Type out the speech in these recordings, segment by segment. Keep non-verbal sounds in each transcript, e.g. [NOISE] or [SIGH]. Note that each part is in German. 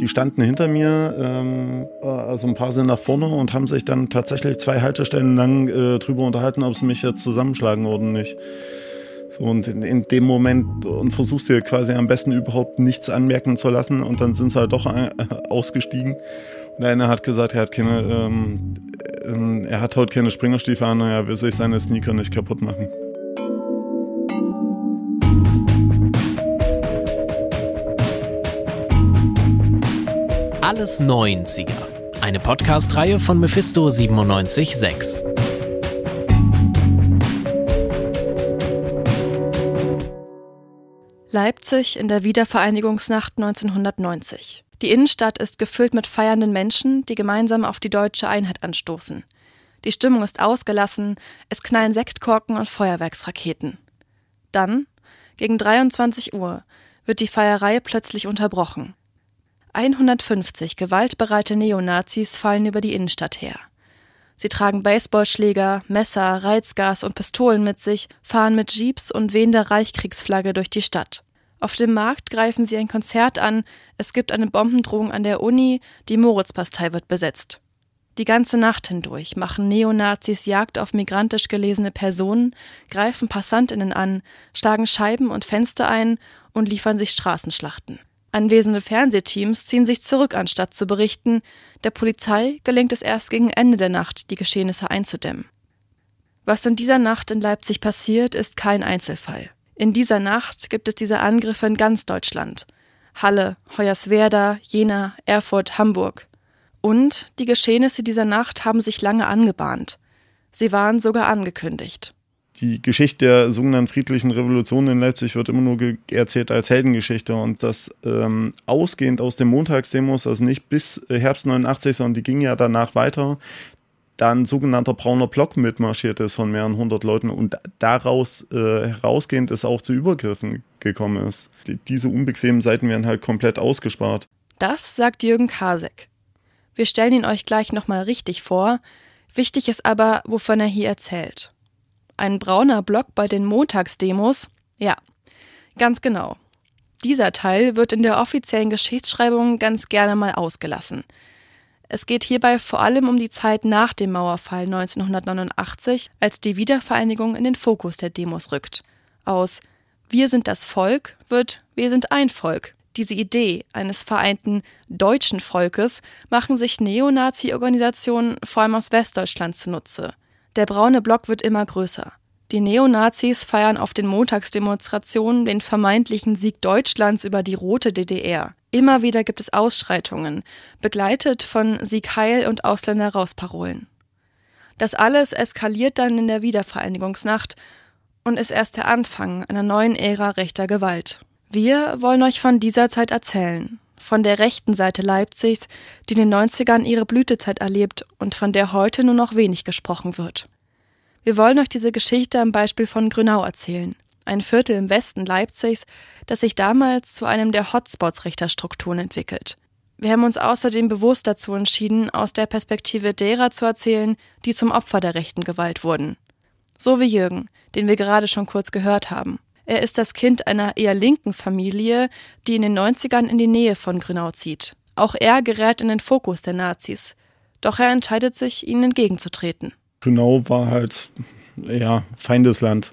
Die standen hinter mir, ähm, also ein paar sind nach vorne und haben sich dann tatsächlich zwei Haltestellen lang äh, drüber unterhalten, ob sie mich jetzt zusammenschlagen oder nicht. So, und in, in, dem Moment und versuchst dir quasi am besten überhaupt nichts anmerken zu lassen und dann sind sie halt doch äh, [LAUGHS] ausgestiegen. Und der eine hat gesagt, er hat keine, ähm, äh, er hat heute keine Springerstiefel an, er will sich seine Sneaker nicht kaputt machen. Alles 90er. Eine Podcast-Reihe von Mephisto 976. Leipzig in der Wiedervereinigungsnacht 1990. Die Innenstadt ist gefüllt mit feiernden Menschen, die gemeinsam auf die deutsche Einheit anstoßen. Die Stimmung ist ausgelassen, es knallen Sektkorken und Feuerwerksraketen. Dann, gegen 23 Uhr, wird die Feierei plötzlich unterbrochen. 150 gewaltbereite Neonazis fallen über die Innenstadt her. Sie tragen Baseballschläger, Messer, Reizgas und Pistolen mit sich, fahren mit Jeeps und wehender Reichskriegsflagge durch die Stadt. Auf dem Markt greifen sie ein Konzert an, es gibt eine Bombendrohung an der Uni, die Moritzpastei wird besetzt. Die ganze Nacht hindurch machen Neonazis Jagd auf migrantisch gelesene Personen, greifen Passantinnen an, schlagen Scheiben und Fenster ein und liefern sich Straßenschlachten. Anwesende Fernsehteams ziehen sich zurück, anstatt zu berichten. Der Polizei gelingt es erst gegen Ende der Nacht, die Geschehnisse einzudämmen. Was in dieser Nacht in Leipzig passiert, ist kein Einzelfall. In dieser Nacht gibt es diese Angriffe in ganz Deutschland. Halle, Hoyerswerda, Jena, Erfurt, Hamburg. Und die Geschehnisse dieser Nacht haben sich lange angebahnt. Sie waren sogar angekündigt die Geschichte der sogenannten friedlichen Revolution in Leipzig wird immer nur erzählt als Heldengeschichte und das ähm, ausgehend aus den Montagsdemos, also nicht bis äh, Herbst 89, sondern die ging ja danach weiter, da ein sogenannter brauner Block mitmarschiert ist von mehreren hundert Leuten und daraus äh, herausgehend es auch zu Übergriffen gekommen ist. Die, diese unbequemen Seiten werden halt komplett ausgespart. Das sagt Jürgen Kasek. Wir stellen ihn euch gleich nochmal richtig vor. Wichtig ist aber, wovon er hier erzählt ein brauner Block bei den Montagsdemos? Ja, ganz genau. Dieser Teil wird in der offiziellen Geschichtsschreibung ganz gerne mal ausgelassen. Es geht hierbei vor allem um die Zeit nach dem Mauerfall 1989, als die Wiedervereinigung in den Fokus der Demos rückt. Aus Wir sind das Volk wird Wir sind ein Volk. Diese Idee eines vereinten deutschen Volkes machen sich Neonazi-Organisationen vor allem aus Westdeutschland zunutze. Der braune Block wird immer größer. Die Neonazis feiern auf den Montagsdemonstrationen den vermeintlichen Sieg Deutschlands über die rote DDR. Immer wieder gibt es Ausschreitungen, begleitet von Sieg Heil und Ausländer raus. Das alles eskaliert dann in der Wiedervereinigungsnacht und ist erst der Anfang einer neuen Ära rechter Gewalt. Wir wollen euch von dieser Zeit erzählen, von der rechten Seite Leipzigs, die in den 90ern ihre Blütezeit erlebt und von der heute nur noch wenig gesprochen wird. Wir wollen euch diese Geschichte am Beispiel von Grünau erzählen, ein Viertel im Westen Leipzigs, das sich damals zu einem der Hotspots rechter Strukturen entwickelt. Wir haben uns außerdem bewusst dazu entschieden, aus der Perspektive derer zu erzählen, die zum Opfer der rechten Gewalt wurden. So wie Jürgen, den wir gerade schon kurz gehört haben. Er ist das Kind einer eher linken Familie, die in den 90ern in die Nähe von Grünau zieht. Auch er gerät in den Fokus der Nazis. Doch er entscheidet sich, ihnen entgegenzutreten. Grünau war halt, ja, Feindesland.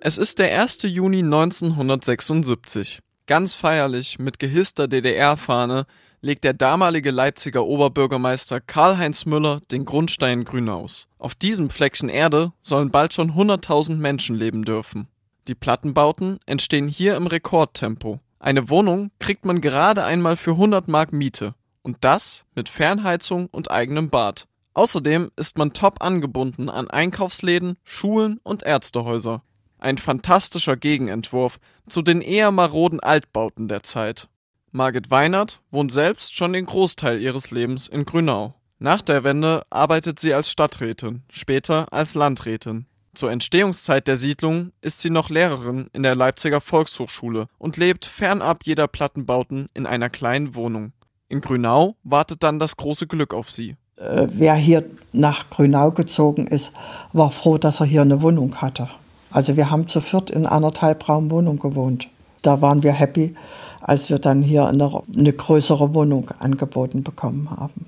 Es ist der 1. Juni 1976. Ganz feierlich mit gehisster DDR-Fahne legt der damalige Leipziger Oberbürgermeister Karl-Heinz Müller den Grundstein Grünaus. Auf diesem Fleckchen Erde sollen bald schon 100.000 Menschen leben dürfen. Die Plattenbauten entstehen hier im Rekordtempo. Eine Wohnung kriegt man gerade einmal für 100 Mark Miete. Und das mit Fernheizung und eigenem Bad. Außerdem ist man top angebunden an Einkaufsläden, Schulen und Ärztehäuser. Ein fantastischer Gegenentwurf zu den eher maroden Altbauten der Zeit. Margit Weinert wohnt selbst schon den Großteil ihres Lebens in Grünau. Nach der Wende arbeitet sie als Stadträtin, später als Landrätin. Zur Entstehungszeit der Siedlung ist sie noch Lehrerin in der Leipziger Volkshochschule und lebt fernab jeder Plattenbauten in einer kleinen Wohnung. In Grünau wartet dann das große Glück auf sie. Äh, wer hier nach Grünau gezogen ist, war froh, dass er hier eine Wohnung hatte. Also wir haben zu viert in einer Teilbraumwohnung gewohnt. Da waren wir happy, als wir dann hier eine, eine größere Wohnung angeboten bekommen haben.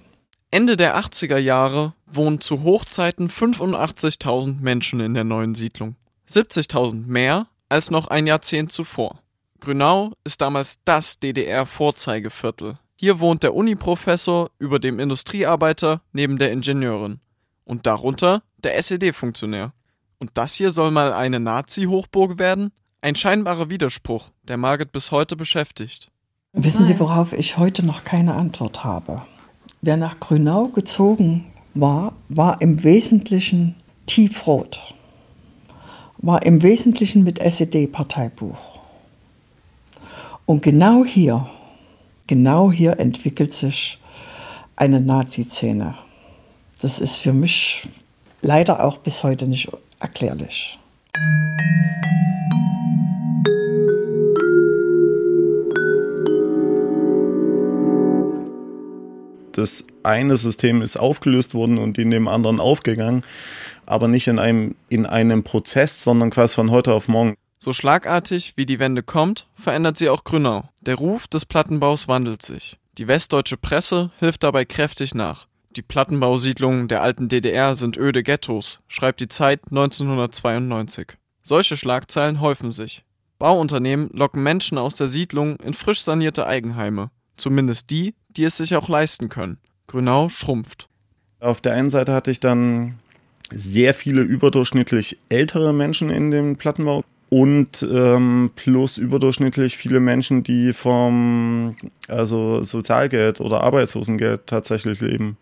Ende der 80er Jahre wohnen zu Hochzeiten 85.000 Menschen in der neuen Siedlung. 70.000 mehr als noch ein Jahrzehnt zuvor. Grünau ist damals das DDR-Vorzeigeviertel. Hier wohnt der Uniprofessor über dem Industriearbeiter neben der Ingenieurin. Und darunter der SED-Funktionär. Und das hier soll mal eine Nazi-Hochburg werden? Ein scheinbarer Widerspruch, der Margit bis heute beschäftigt. Wissen Sie, worauf ich heute noch keine Antwort habe? Wer nach Grünau gezogen war, war im Wesentlichen tiefrot. War im Wesentlichen mit SED-Parteibuch. Und genau hier genau hier entwickelt sich eine Nazi-Szene. Das ist für mich leider auch bis heute nicht erklärlich. Das eine System ist aufgelöst worden und in dem anderen aufgegangen, aber nicht in einem, in einem Prozess, sondern quasi von heute auf morgen. So schlagartig wie die Wende kommt, verändert sie auch Grünau. Der Ruf des Plattenbaus wandelt sich. Die westdeutsche Presse hilft dabei kräftig nach. Die Plattenbausiedlungen der alten DDR sind öde Ghettos, schreibt die Zeit 1992. Solche Schlagzeilen häufen sich. Bauunternehmen locken Menschen aus der Siedlung in frisch sanierte Eigenheime. Zumindest die, die es sich auch leisten können. Grünau schrumpft. Auf der einen Seite hatte ich dann sehr viele überdurchschnittlich ältere Menschen in dem Plattenbau und ähm, plus überdurchschnittlich viele Menschen, die vom also Sozialgeld oder Arbeitslosengeld tatsächlich leben.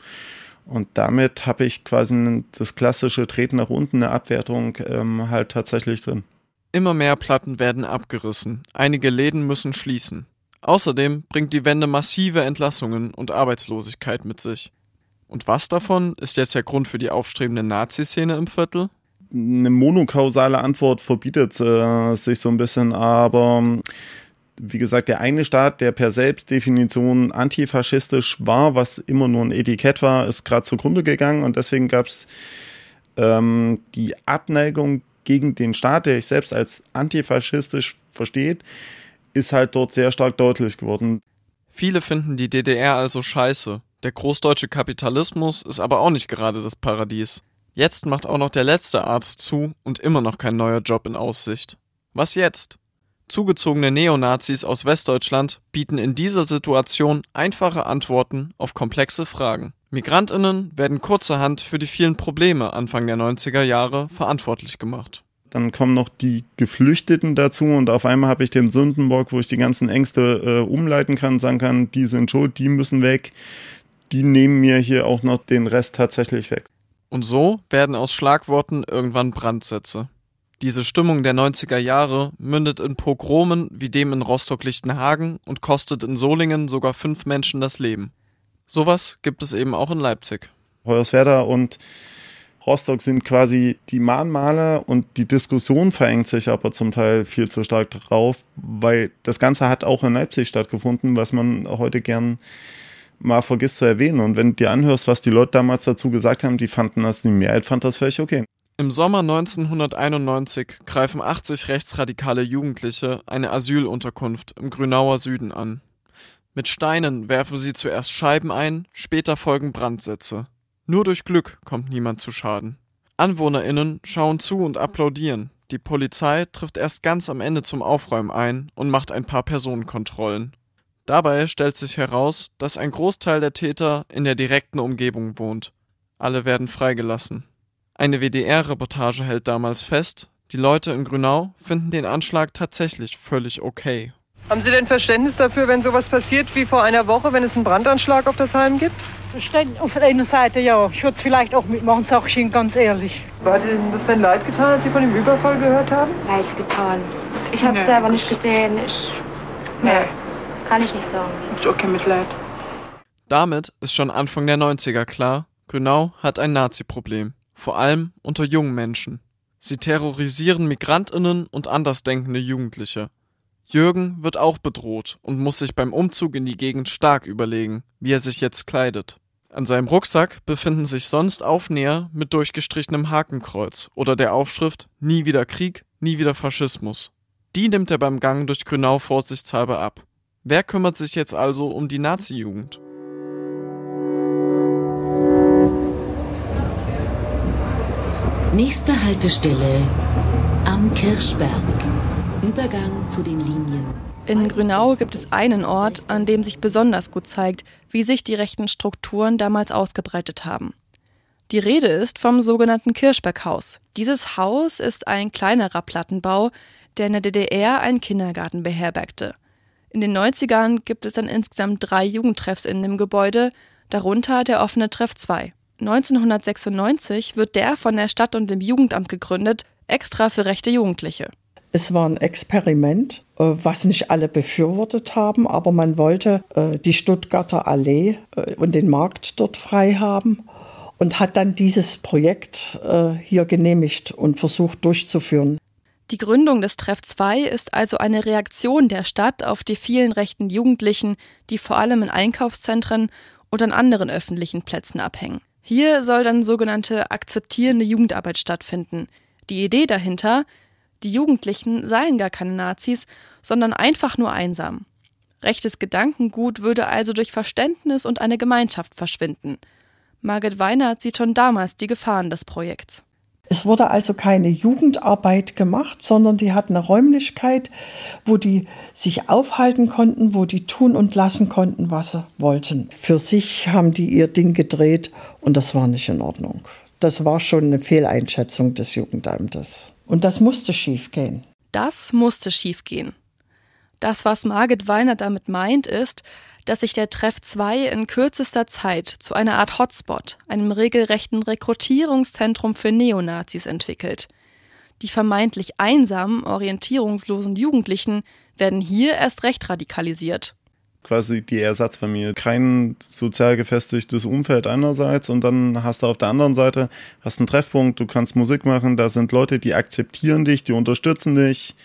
Und damit habe ich quasi das klassische Treten nach unten, eine Abwertung ähm, halt tatsächlich drin. Immer mehr Platten werden abgerissen. Einige Läden müssen schließen. Außerdem bringt die Wende massive Entlassungen und Arbeitslosigkeit mit sich. Und was davon ist jetzt der Grund für die aufstrebende Nazi-Szene im Viertel? eine monokausale Antwort verbietet äh, sich so ein bisschen, aber wie gesagt, der eine Staat, der per Selbstdefinition antifaschistisch war, was immer nur ein Etikett war, ist gerade zugrunde gegangen und deswegen gab es ähm, die Abneigung gegen den Staat, der sich selbst als antifaschistisch versteht, ist halt dort sehr stark deutlich geworden. Viele finden die DDR also scheiße. Der großdeutsche Kapitalismus ist aber auch nicht gerade das Paradies. Jetzt macht auch noch der letzte Arzt zu und immer noch kein neuer Job in Aussicht. Was jetzt? Zugezogene Neonazis aus Westdeutschland bieten in dieser Situation einfache Antworten auf komplexe Fragen. Migrantinnen werden kurzerhand für die vielen Probleme Anfang der 90er Jahre verantwortlich gemacht. Dann kommen noch die Geflüchteten dazu und auf einmal habe ich den Sündenbock, wo ich die ganzen Ängste äh, umleiten kann, sagen kann, die sind schuld, die müssen weg. Die nehmen mir hier auch noch den Rest tatsächlich weg. Und so werden aus Schlagworten irgendwann Brandsätze. Diese Stimmung der 90er Jahre mündet in Pogromen wie dem in Rostock-Lichtenhagen und kostet in Solingen sogar fünf Menschen das Leben. Sowas gibt es eben auch in Leipzig. Hoyerswerda und Rostock sind quasi die Mahnmale und die Diskussion verengt sich aber zum Teil viel zu stark drauf, weil das Ganze hat auch in Leipzig stattgefunden, was man heute gern mal vergisst zu erwähnen. Und wenn du dir anhörst, was die Leute damals dazu gesagt haben, die fanden das, die Mehrheit fand das völlig okay. Im Sommer 1991 greifen 80 rechtsradikale Jugendliche eine Asylunterkunft im Grünauer Süden an. Mit Steinen werfen sie zuerst Scheiben ein, später folgen Brandsätze. Nur durch Glück kommt niemand zu Schaden. AnwohnerInnen schauen zu und applaudieren. Die Polizei trifft erst ganz am Ende zum Aufräumen ein und macht ein paar Personenkontrollen. Dabei stellt sich heraus, dass ein Großteil der Täter in der direkten Umgebung wohnt. Alle werden freigelassen. Eine WDR-Reportage hält damals fest, die Leute in Grünau finden den Anschlag tatsächlich völlig okay. Haben Sie denn Verständnis dafür, wenn sowas passiert wie vor einer Woche, wenn es einen Brandanschlag auf das Heim gibt? Auf der einen Seite ja. Ich würde es vielleicht auch mitmachen, sag ich Ihnen ganz ehrlich. Hat Ihnen das denn leid getan, als Sie von dem Überfall gehört haben? Leid getan. Ich habe es nee. selber nicht gesehen. Ich. Nee. Kann ich nicht sagen. Ist okay, Mitleid. Damit ist schon Anfang der 90er klar, Grünau hat ein Nazi-Problem. Vor allem unter jungen Menschen. Sie terrorisieren Migrantinnen und andersdenkende Jugendliche. Jürgen wird auch bedroht und muss sich beim Umzug in die Gegend stark überlegen, wie er sich jetzt kleidet. An seinem Rucksack befinden sich sonst Aufnäher mit durchgestrichenem Hakenkreuz oder der Aufschrift Nie wieder Krieg, nie wieder Faschismus. Die nimmt er beim Gang durch Grünau vorsichtshalber ab. Wer kümmert sich jetzt also um die Nazi-Jugend? Nächste Haltestelle am Kirschberg. Übergang zu den Linien. In Grünau gibt es einen Ort, an dem sich besonders gut zeigt, wie sich die rechten Strukturen damals ausgebreitet haben. Die Rede ist vom sogenannten Kirschberghaus. Dieses Haus ist ein kleinerer Plattenbau, der in der DDR einen Kindergarten beherbergte. In den 90ern gibt es dann insgesamt drei Jugendtreffs in dem Gebäude, darunter der offene Treff 2. 1996 wird der von der Stadt und dem Jugendamt gegründet, extra für rechte Jugendliche. Es war ein Experiment, äh, was nicht alle befürwortet haben, aber man wollte äh, die Stuttgarter Allee äh, und den Markt dort frei haben und hat dann dieses Projekt hier genehmigt und versucht durchzuführen. Die Gründung des Treff 2 ist also eine Reaktion der Stadt auf die vielen rechten Jugendlichen, die vor allem in Einkaufszentren und an anderen öffentlichen Plätzen abhängen. Hier soll dann sogenannte akzeptierende Jugendarbeit stattfinden. Die Idee dahinter, die Jugendlichen seien gar keine Nazis, sondern einfach nur einsam. Rechtes Gedankengut würde also durch Verständnis und eine Gemeinschaft verschwinden. Margit Weinert sieht schon damals die Gefahren des Projekts. Es wurde also keine Jugendarbeit gemacht, sondern die hatten eine Räumlichkeit, wo die sich aufhalten konnten, wo die tun und lassen konnten, was sie wollten. Für sich haben die ihr Ding gedreht und das war nicht in Ordnung. Das war schon eine Fehleinschätzung des Jugendamtes. Und das musste schiefgehen. Das musste schiefgehen. Das, was Margit Weiner damit meint, ist, dass sich der Treff 2 in kürzester Zeit zu einer Art Hotspot, einem regelrechten Rekrutierungszentrum für Neonazis entwickelt. Die vermeintlich einsamen, orientierungslosen Jugendlichen werden hier erst recht radikalisiert quasi die Ersatzfamilie. Kein sozial gefestigtes Umfeld einerseits und dann hast du auf der anderen Seite hast einen Treffpunkt, du kannst Musik machen, da sind Leute, die akzeptieren dich, die unterstützen dich,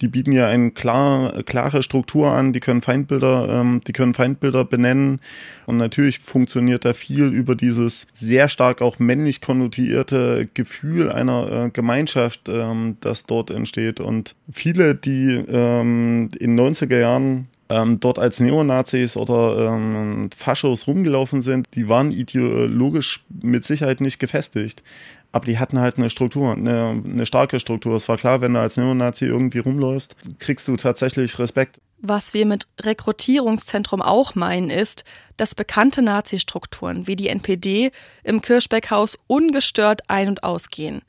die bieten ja eine klar, klare Struktur an, die können Feindbilder, ähm, die können Feindbilder benennen. Und natürlich funktioniert da viel über dieses sehr stark auch männlich konnotierte Gefühl einer äh, Gemeinschaft, ähm, das dort entsteht. Und viele, die ähm, in 90er Jahren ähm, dort als Neonazis oder ähm, Faschos rumgelaufen sind, die waren ideologisch mit Sicherheit nicht gefestigt. Aber die hatten halt eine Struktur, eine, eine starke Struktur. Es war klar, wenn du als Neonazi irgendwie rumläufst, kriegst du tatsächlich Respekt. Was wir mit Rekrutierungszentrum auch meinen, ist, dass bekannte Nazi-Strukturen wie die NPD im Kirschbeckhaus ungestört ein- und ausgehen.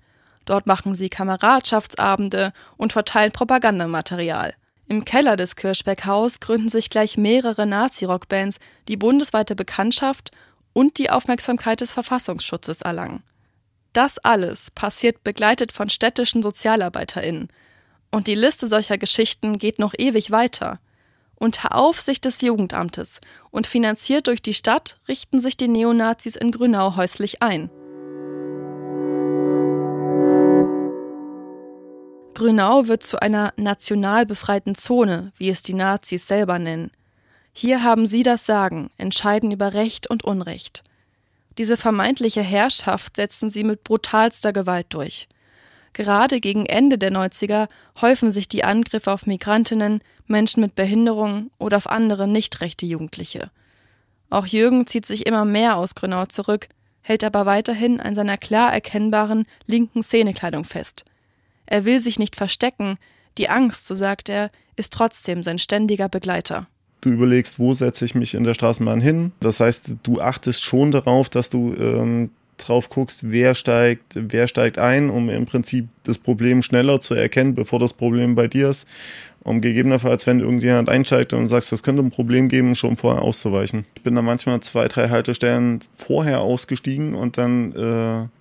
Dort machen sie Kameradschaftsabende und verteilen Propagandamaterial. Im Keller des Kirschbeckhaus gründen sich gleich mehrere Nazi-Rockbands, die bundesweite Bekanntschaft und die Aufmerksamkeit des Verfassungsschutzes erlangen. Das alles passiert begleitet von städtischen SozialarbeiterInnen. Und die Liste solcher Geschichten geht noch ewig weiter. Unter Aufsicht des Jugendamtes und finanziert durch die Stadt richten sich die Neonazis in Grünau häuslich ein. Grünau wird zu einer national befreiten Zone, wie es die Nazis selber nennen. Hier haben sie das Sagen, entscheiden über Recht und Unrecht. Diese vermeintliche Herrschaft setzen sie mit brutalster Gewalt durch. Gerade gegen Ende der 90er häufen sich die Angriffe auf Migrantinnen, Menschen mit Behinderungen oder auf andere nicht rechte Jugendliche. Auch Jürgen zieht sich immer mehr aus Grünau zurück, hält aber weiterhin an seiner klar erkennbaren linken Szenekleidung fest. Er will sich nicht verstecken, die Angst, so sagt er, ist trotzdem sein ständiger Begleiter. Du überlegst, wo setze ich mich in der Straßenbahn hin. Das heißt, du achtest schon darauf, dass du ähm, drauf guckst, wer steigt, wer steigt ein, um im Prinzip das Problem schneller zu erkennen, bevor das Problem bei dir ist. Um gegebenenfalls, wenn irgendjemand einsteigt und sagst, das könnte ein Problem geben, schon vorher auszuweichen. Ich bin da manchmal zwei, drei Haltestellen vorher ausgestiegen und dann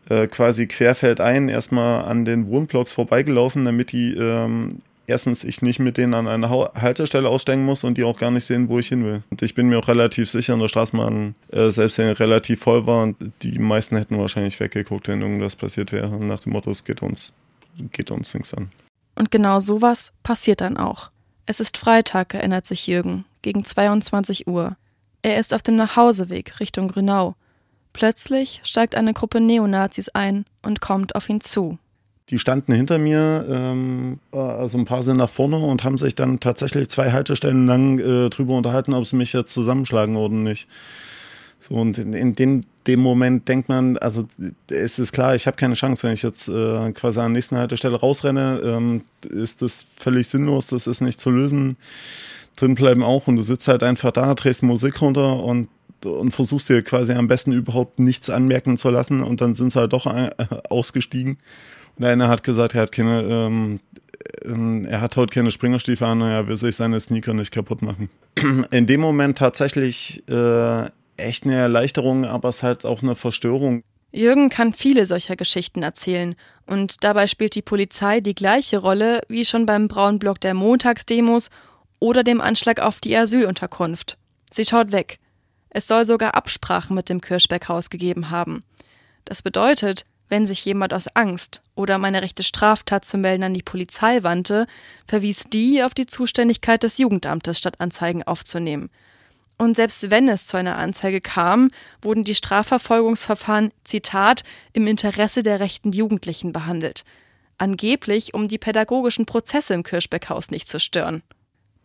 äh, äh, quasi querfeldein erstmal an den Wohnblocks vorbeigelaufen, damit die ähm, erstens ich nicht mit denen an einer Haltestelle aussteigen muss und die auch gar nicht sehen, wo ich hin will. Und ich bin mir auch relativ sicher in der Straßenbahn, äh, selbst wenn relativ voll war, und die meisten hätten wahrscheinlich weggeguckt, wenn irgendwas passiert wäre, nach dem Motto, es geht uns, geht uns nichts an. Und genau sowas passiert dann auch. Es ist Freitag, erinnert sich Jürgen, gegen 22 Uhr. Er ist auf dem Nachhauseweg Richtung Grünau Plötzlich steigt eine Gruppe Neonazis ein und kommt auf ihn zu. Die standen hinter mir, ähm, also ein paar sind nach vorne und haben sich dann tatsächlich zwei Haltestellen lang äh, drüber unterhalten, ob sie mich jetzt zusammenschlagen oder nicht. So, und in, in den, dem Moment denkt man, also es ist klar, ich habe keine Chance, wenn ich jetzt äh, quasi an der nächsten Haltestelle rausrenne, ähm, ist das völlig sinnlos, das ist nicht zu lösen. Drin bleiben auch und du sitzt halt einfach da, drehst Musik runter und und versuchst dir quasi am besten überhaupt nichts anmerken zu lassen und dann sind sie halt doch äh, ausgestiegen und einer hat gesagt, er hat keine, ähm, ähm, er hat heute keine Springerstiefel an, er will sich seine Sneaker nicht kaputt machen. [CLEARS THROAT] In dem Moment tatsächlich äh, echt eine Erleichterung, aber es ist halt auch eine Verstörung. Jürgen kann viele solcher Geschichten erzählen und dabei spielt die Polizei die gleiche Rolle wie schon beim braunen Block der Montagsdemos oder dem Anschlag auf die Asylunterkunft. Sie schaut weg. Es soll sogar Absprachen mit dem Kirschberghaus gegeben haben. Das bedeutet, wenn sich jemand aus Angst oder um eine rechte Straftat zu melden an die Polizei wandte, verwies die auf die Zuständigkeit des Jugendamtes, statt Anzeigen aufzunehmen. Und selbst wenn es zu einer Anzeige kam, wurden die Strafverfolgungsverfahren, Zitat, im Interesse der rechten Jugendlichen behandelt. Angeblich, um die pädagogischen Prozesse im Kirschbeckhaus nicht zu stören.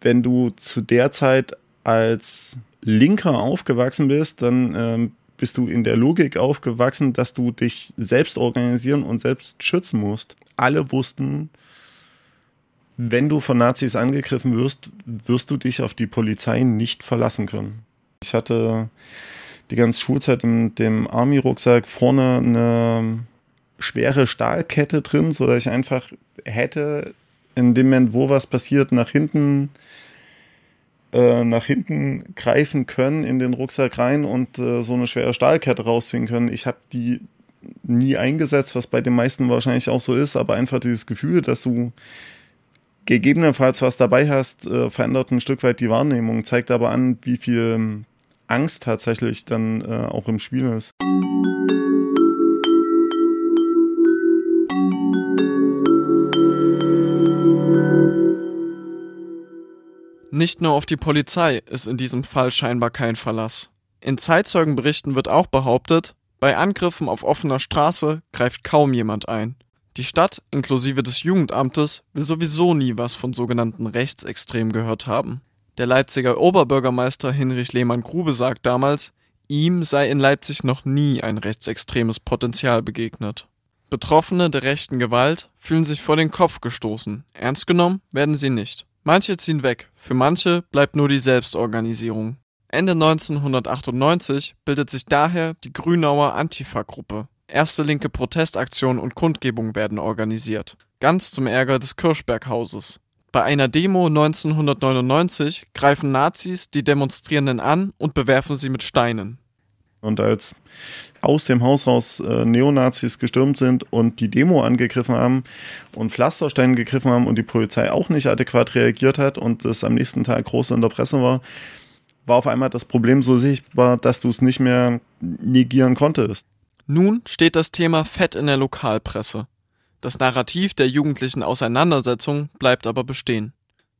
Wenn du zu der Zeit als Linker aufgewachsen bist, dann ähm, bist du in der Logik aufgewachsen, dass du dich selbst organisieren und selbst schützen musst. Alle wussten, wenn du von Nazis angegriffen wirst, wirst du dich auf die Polizei nicht verlassen können. Ich hatte die ganze Schulzeit in dem Army-Rucksack vorne eine schwere Stahlkette drin, sodass ich einfach hätte in dem Moment, wo was passiert, nach hinten äh, nach hinten greifen können in den Rucksack rein und äh, so eine schwere Stahlkette rausziehen können. Ich habe die nie eingesetzt, was bei den meisten wahrscheinlich auch so ist, aber einfach dieses Gefühl, dass du gegebenenfalls was dabei hast, äh, verändert ein Stück weit die Wahrnehmung, zeigt aber an, wie viel Angst tatsächlich dann äh, auch im Spiel ist. Nicht nur auf die Polizei ist in diesem Fall scheinbar kein Verlass. In Zeitzeugenberichten wird auch behauptet, bei Angriffen auf offener Straße greift kaum jemand ein. Die Stadt, inklusive des Jugendamtes, will sowieso nie was von sogenannten Rechtsextremen gehört haben. Der Leipziger Oberbürgermeister Hinrich Lehmann-Grube sagt damals, ihm sei in Leipzig noch nie ein rechtsextremes Potenzial begegnet. Betroffene der rechten Gewalt fühlen sich vor den Kopf gestoßen. Ernst genommen werden sie nicht. Manche ziehen weg, für manche bleibt nur die Selbstorganisierung. Ende 1998 bildet sich daher die Grünauer Antifa-Gruppe. Erste linke Protestaktionen und Kundgebungen werden organisiert, ganz zum Ärger des Kirschberghauses. Bei einer Demo 1999 greifen Nazis die Demonstrierenden an und bewerfen sie mit Steinen. Und als aus dem Haus raus äh, Neonazis gestürmt sind und die Demo angegriffen haben und Pflastersteine gegriffen haben und die Polizei auch nicht adäquat reagiert hat und es am nächsten Tag groß in der Presse war, war auf einmal das Problem so sichtbar, dass du es nicht mehr negieren konntest. Nun steht das Thema fett in der Lokalpresse. Das Narrativ der jugendlichen Auseinandersetzung bleibt aber bestehen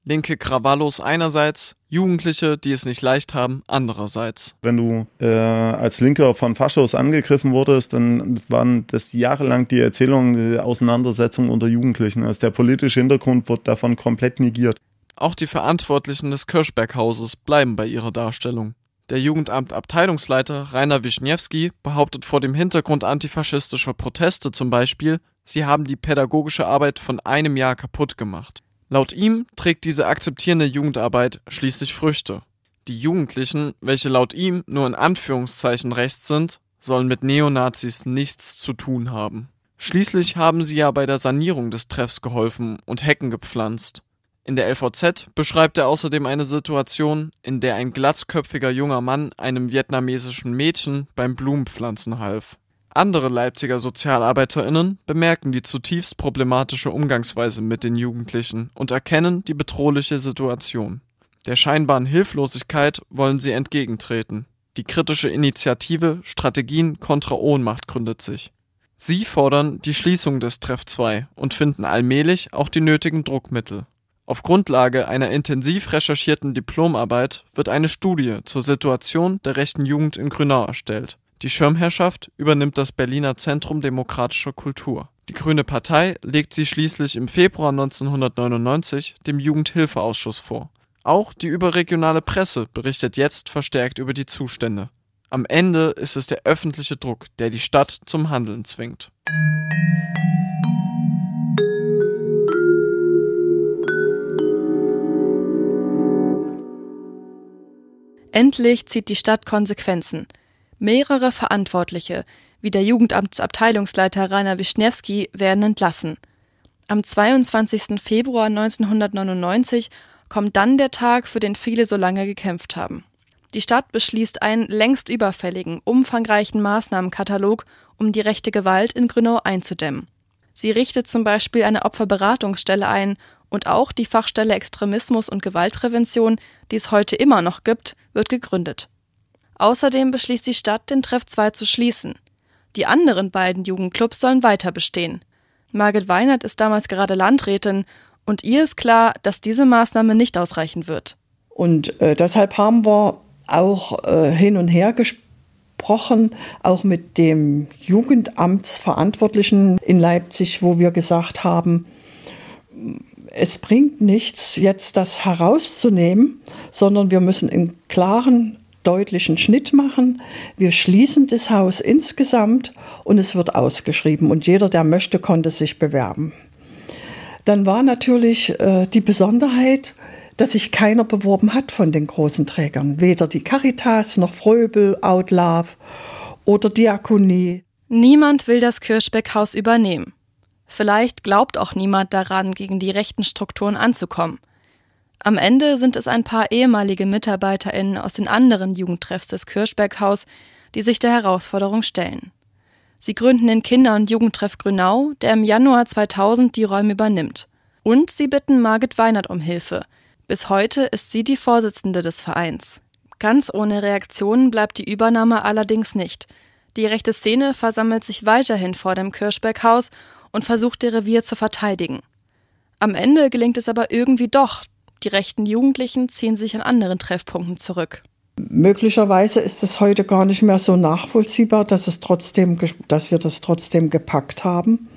linke Krawallos einerseits, Jugendliche, die es nicht leicht haben, andererseits. Wenn du äh, als Linker von Faschos angegriffen wurdest, dann waren das jahrelang die Erzählungen der Auseinandersetzung unter Jugendlichen. Also der politische Hintergrund wird davon komplett negiert. Auch die Verantwortlichen des Kirschberghauses bleiben bei ihrer Darstellung. Der Jugendamt-Abteilungsleiter Rainer Wischniewski behauptet vor dem Hintergrund antifaschistischer Proteste zum Beispiel, sie haben die pädagogische Arbeit von einem Jahr kaputt gemacht. Laut ihm trägt diese akzeptierende Jugendarbeit schließlich Früchte. Die Jugendlichen, welche laut ihm nur in Anführungszeichen rechts sind, sollen mit Neonazis nichts zu tun haben. Schließlich haben sie ja bei der Sanierung des Treffs geholfen und Hecken gepflanzt. In der LVZ beschreibt er außerdem eine Situation, in der ein glatzköpfiger junger Mann einem vietnamesischen Mädchen beim Blumenpflanzen half. Andere Leipziger SozialarbeiterInnen bemerken die zutiefst problematische Umgangsweise mit den Jugendlichen und erkennen die bedrohliche Situation. Der scheinbaren Hilflosigkeit wollen sie entgegentreten. Die kritische Initiative Strategien kontra Ohnmacht gründet sich. Sie fordern die Schließung des Treff 2 und finden allmählich auch die nötigen Druckmittel. Auf Grundlage einer intensiv recherchierten Diplomarbeit wird eine Studie zur Situation der rechten Jugend in Grünau erstellt Die Schirmherrschaft übernimmt das Berliner Zentrum demokratischer Kultur. Die Grüne Partei legt sie schließlich im Februar 1999 dem Jugendhilfeausschuss vor. Auch die überregionale Presse berichtet jetzt verstärkt über die Zustände. Am Ende ist es der öffentliche Druck, der die Stadt zum Handeln zwingt. Endlich zieht die Stadt Konsequenzen. Mehrere Verantwortliche, wie der Jugendamtsabteilungsleiter Rainer Wischnewski, werden entlassen. Am 22. Februar 1999 kommt dann der Tag, für den viele so lange gekämpft haben. Die Stadt beschließt einen längst überfälligen, umfangreichen Maßnahmenkatalog, um die rechte Gewalt in Grünau einzudämmen. Sie richtet zum Beispiel eine Opferberatungsstelle ein und auch die Fachstelle Extremismus und Gewaltprävention, die es heute immer noch gibt, wird gegründet. Außerdem beschließt die Stadt, den Treff 2 zu schließen. Die anderen beiden Jugendclubs sollen weiter bestehen. Margit Weinert ist damals gerade Landrätin und ihr ist klar, dass diese Maßnahme nicht ausreichen wird. Und äh, deshalb haben wir auch äh, hin und her gesprochen, auch mit dem Jugendamtsverantwortlichen in Leipzig, wo wir gesagt haben, es bringt nichts, jetzt das herauszunehmen, sondern wir müssen einen klaren, deutlichen Schnitt machen. Wir schließen das Haus insgesamt und es wird ausgeschrieben und jeder, der möchte, konnte sich bewerben. Dann war natürlich äh, die Besonderheit, dass sich keiner beworben hat von den großen Trägern. Weder die Caritas noch Fröbel, Outlove oder Diakonie. Niemand will das Kirschbeckhaus übernehmen. Vielleicht glaubt auch niemand daran, gegen die rechten Strukturen anzukommen. Am Ende sind es ein paar ehemalige MitarbeiterInnen aus den anderen Jugendtreffs des Kirschberghaus, die sich der Herausforderung stellen. Sie gründen den Kinder- und Jugendtreff Grünau, der im Januar 2000 die Räume übernimmt. Und sie bitten Margit Weinert um Hilfe. Bis heute ist sie die Vorsitzende des Vereins. Ganz ohne Reaktionen bleibt die Übernahme allerdings nicht. Die rechte Szene versammelt sich weiterhin vor dem Kirschberghaus und versucht ihr Revier zu verteidigen. Am Ende gelingt es aber irgendwie doch. Die rechten Jugendlichen ziehen sich an anderen Treffpunkten zurück. Möglicherweise ist es heute gar nicht mehr so nachvollziehbar, dass, es trotzdem, dass wir das trotzdem gepackt haben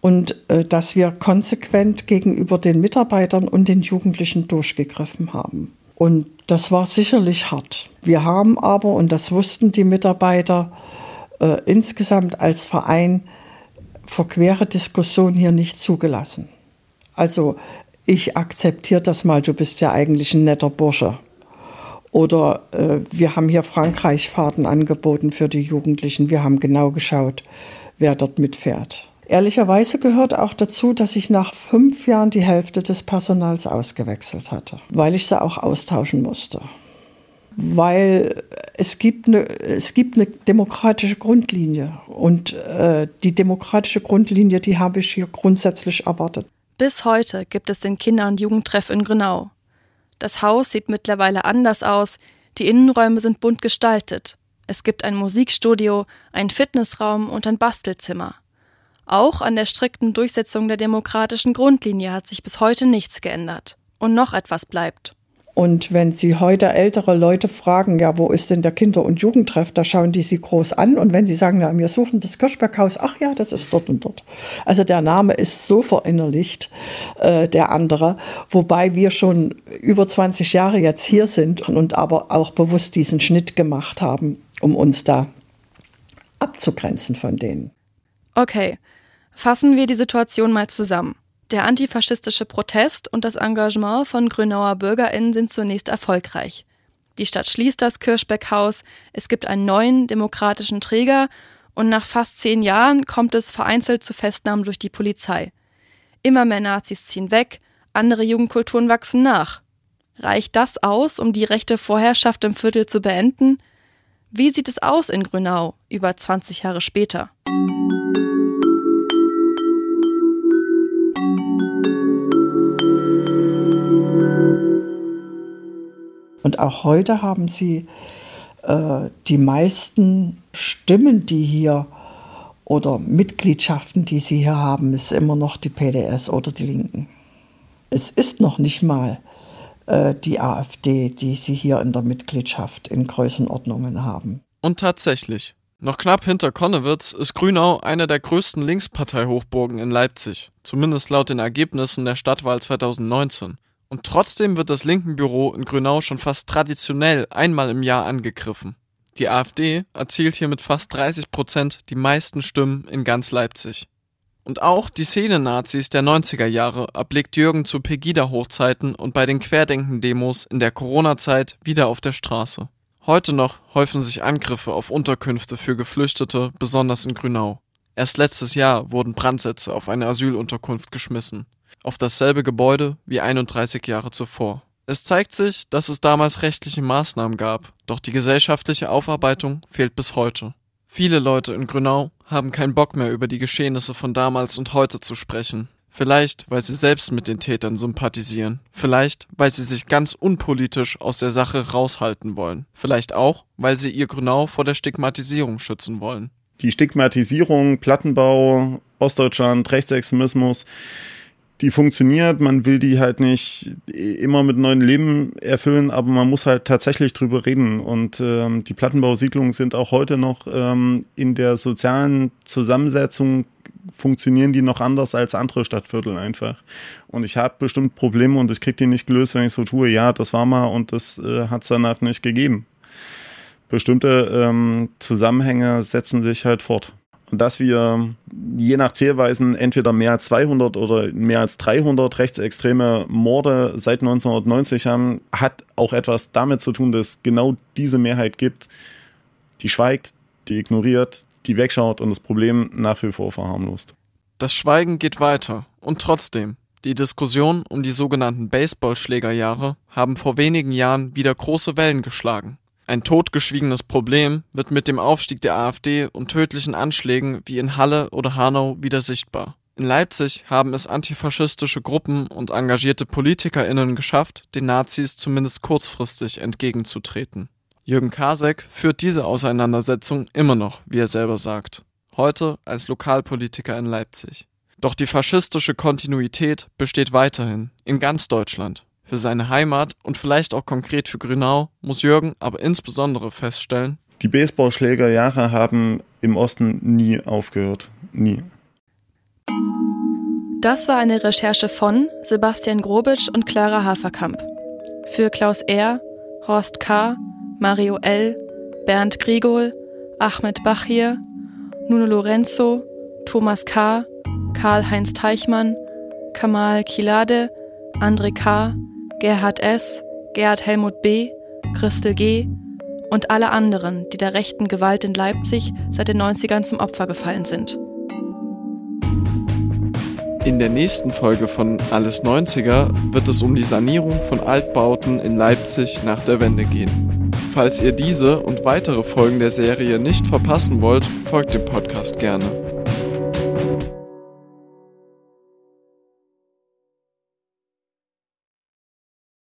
und äh, dass wir konsequent gegenüber den Mitarbeitern und den Jugendlichen durchgegriffen haben. Und das war sicherlich hart. Wir haben aber, und das wussten die Mitarbeiter, äh, insgesamt als Verein verquere Diskussion hier nicht zugelassen. Also ich akzeptiere das mal, du bist ja eigentlich ein netter Bursche. Oder äh, wir haben hier Frankreich-Fahrten angeboten für die Jugendlichen. Wir haben genau geschaut, wer dort mitfährt. Ehrlicherweise gehört auch dazu, dass ich nach fünf Jahren die Hälfte des Personals ausgewechselt hatte, weil ich sie auch austauschen musste weil es gibt eine, es gibt eine demokratische Grundlinie und äh, die demokratische Grundlinie, die habe ich hier grundsätzlich erwartet. Bis heute gibt es den Kinder- und Jugendtreff in Grünau. Das Haus sieht mittlerweile anders aus, die Innenräume sind bunt gestaltet. Es gibt ein Musikstudio, einen Fitnessraum und ein Bastelzimmer. Auch an der strikten Durchsetzung der demokratischen Grundlinie hat sich bis heute nichts geändert. Und noch etwas bleibt. Und wenn Sie heute ältere Leute fragen, ja, wo ist denn der Kinder- und Jugendtreff, da schauen die Sie groß an. Und wenn Sie sagen, ja, wir suchen das Kirschberghaus, ach ja, das ist dort und dort. Also der Name ist so verinnerlicht, äh, der andere. Wobei wir schon über 20 Jahre jetzt hier sind und aber auch bewusst diesen Schnitt gemacht haben, um uns da abzugrenzen von denen. Okay, fassen wir die Situation mal zusammen. Der antifaschistische Protest und das Engagement von Grünauer BürgerInnen sind zunächst erfolgreich. Die Stadt schließt das Kirschbeckhaus, es gibt einen neuen demokratischen Träger und nach fast zehn Jahren kommt es vereinzelt zu Festnahmen durch die Polizei. Immer mehr Nazis ziehen weg, andere Jugendkulturen wachsen nach. Reicht das aus, um die rechte Vorherrschaft im Viertel zu beenden? Wie sieht es aus in Grünau über 20 Jahre später? Und auch heute haben sie äh, die meisten Stimmen, die hier oder Mitgliedschaften, die sie hier haben, ist immer noch die PDS oder die Linken. Es ist noch nicht mal äh, die AfD, die sie hier in der Mitgliedschaft in Größenordnungen haben. Und tatsächlich, Noch knapp hinter Konnewitz ist Grünau eine der größten Linksparteihochburgen in Leipzig, zumindest laut den Ergebnissen der Stadtwahl 2019. Und trotzdem wird das linken Büro in Grünau schon fast traditionell einmal im Jahr angegriffen. Die AfD erzielt hier mit fast 30 Prozent die meisten Stimmen in ganz Leipzig. Und auch die Szene-Nazis der 90er Jahre erblickt Jürgen zu Pegida-Hochzeiten und bei den Querdenken-Demos in der Corona-Zeit wieder auf der Straße. Heute noch häufen sich Angriffe auf Unterkünfte für Geflüchtete, besonders in Grünau. Erst letztes Jahr wurden Brandsätze auf eine Asylunterkunft geschmissen. Auf dasselbe Gebäude wie 31 Jahre zuvor. Es zeigt sich, dass es damals rechtliche Maßnahmen gab, doch die gesellschaftliche Aufarbeitung fehlt bis heute. Viele Leute in Grünau haben keinen Bock mehr über die Geschehnisse von damals und heute zu sprechen. Vielleicht, weil sie selbst mit den Tätern sympathisieren. Vielleicht, weil sie sich ganz unpolitisch aus der Sache raushalten wollen. Vielleicht auch, weil sie ihr Grünau vor der Stigmatisierung schützen wollen. Die Stigmatisierung, Plattenbau, Ostdeutschland, Rechtsextremismus, die funktioniert. Man will die halt nicht immer mit neuen Leben erfüllen, aber man muss halt tatsächlich drüber reden. Und ähm, die Plattenbausiedlungen sind auch heute noch ähm, in der sozialen Zusammensetzung funktionieren die noch anders als andere Stadtviertel einfach. Und ich habe bestimmt Probleme und ich kriege die nicht gelöst, wenn ich so tue, ja, das war mal und das äh, hat es danach nicht gegeben. Bestimmte ähm, Zusammenhänge setzen sich halt fort. Dass wir je nach Zählweisen entweder mehr als 200 oder mehr als 300 rechtsextreme Morde seit 1990 haben, hat auch etwas damit zu tun, dass genau diese Mehrheit gibt, die schweigt, die ignoriert, die wegschaut und das Problem nach wie vor verharmlost. Das Schweigen geht weiter und trotzdem, die Diskussion um die sogenannten Baseballschlägerjahre haben vor wenigen Jahren wieder große Wellen geschlagen. Ein totgeschwiegenes Problem wird mit dem Aufstieg der AfD und tödlichen Anschlägen wie in Halle oder Hanau wieder sichtbar. In Leipzig haben es antifaschistische Gruppen und engagierte PolitikerInnen geschafft, den Nazis zumindest kurzfristig entgegenzutreten. Jürgen Kasek führt diese Auseinandersetzung immer noch, wie er selber sagt. Heute als Lokalpolitiker in Leipzig. Doch die faschistische Kontinuität besteht weiterhin in ganz Deutschland. Für seine Heimat und vielleicht auch konkret für Grünau muss Jürgen aber insbesondere feststellen, die Baseballschlägerjahre haben im Osten nie aufgehört. Nie. Das war eine Recherche von Sebastian Grobitsch und Clara Haferkamp. Für Klaus R., Horst K., Mario L., Bernd Grigol, Ahmed Bachir, Nuno Lorenzo, Thomas K., Karl-Heinz Teichmann, Kamal Kilade, André K., Gerhard S., Gerhard Helmut B., Christel G. und alle anderen, die der rechten Gewalt in Leipzig seit den 90ern zum Opfer gefallen sind. In der nächsten Folge von Alles 90er wird es um die Sanierung von Altbauten in Leipzig nach der Wende gehen. Falls ihr diese und weitere Folgen der Serie nicht verpassen wollt, folgt dem Podcast gerne.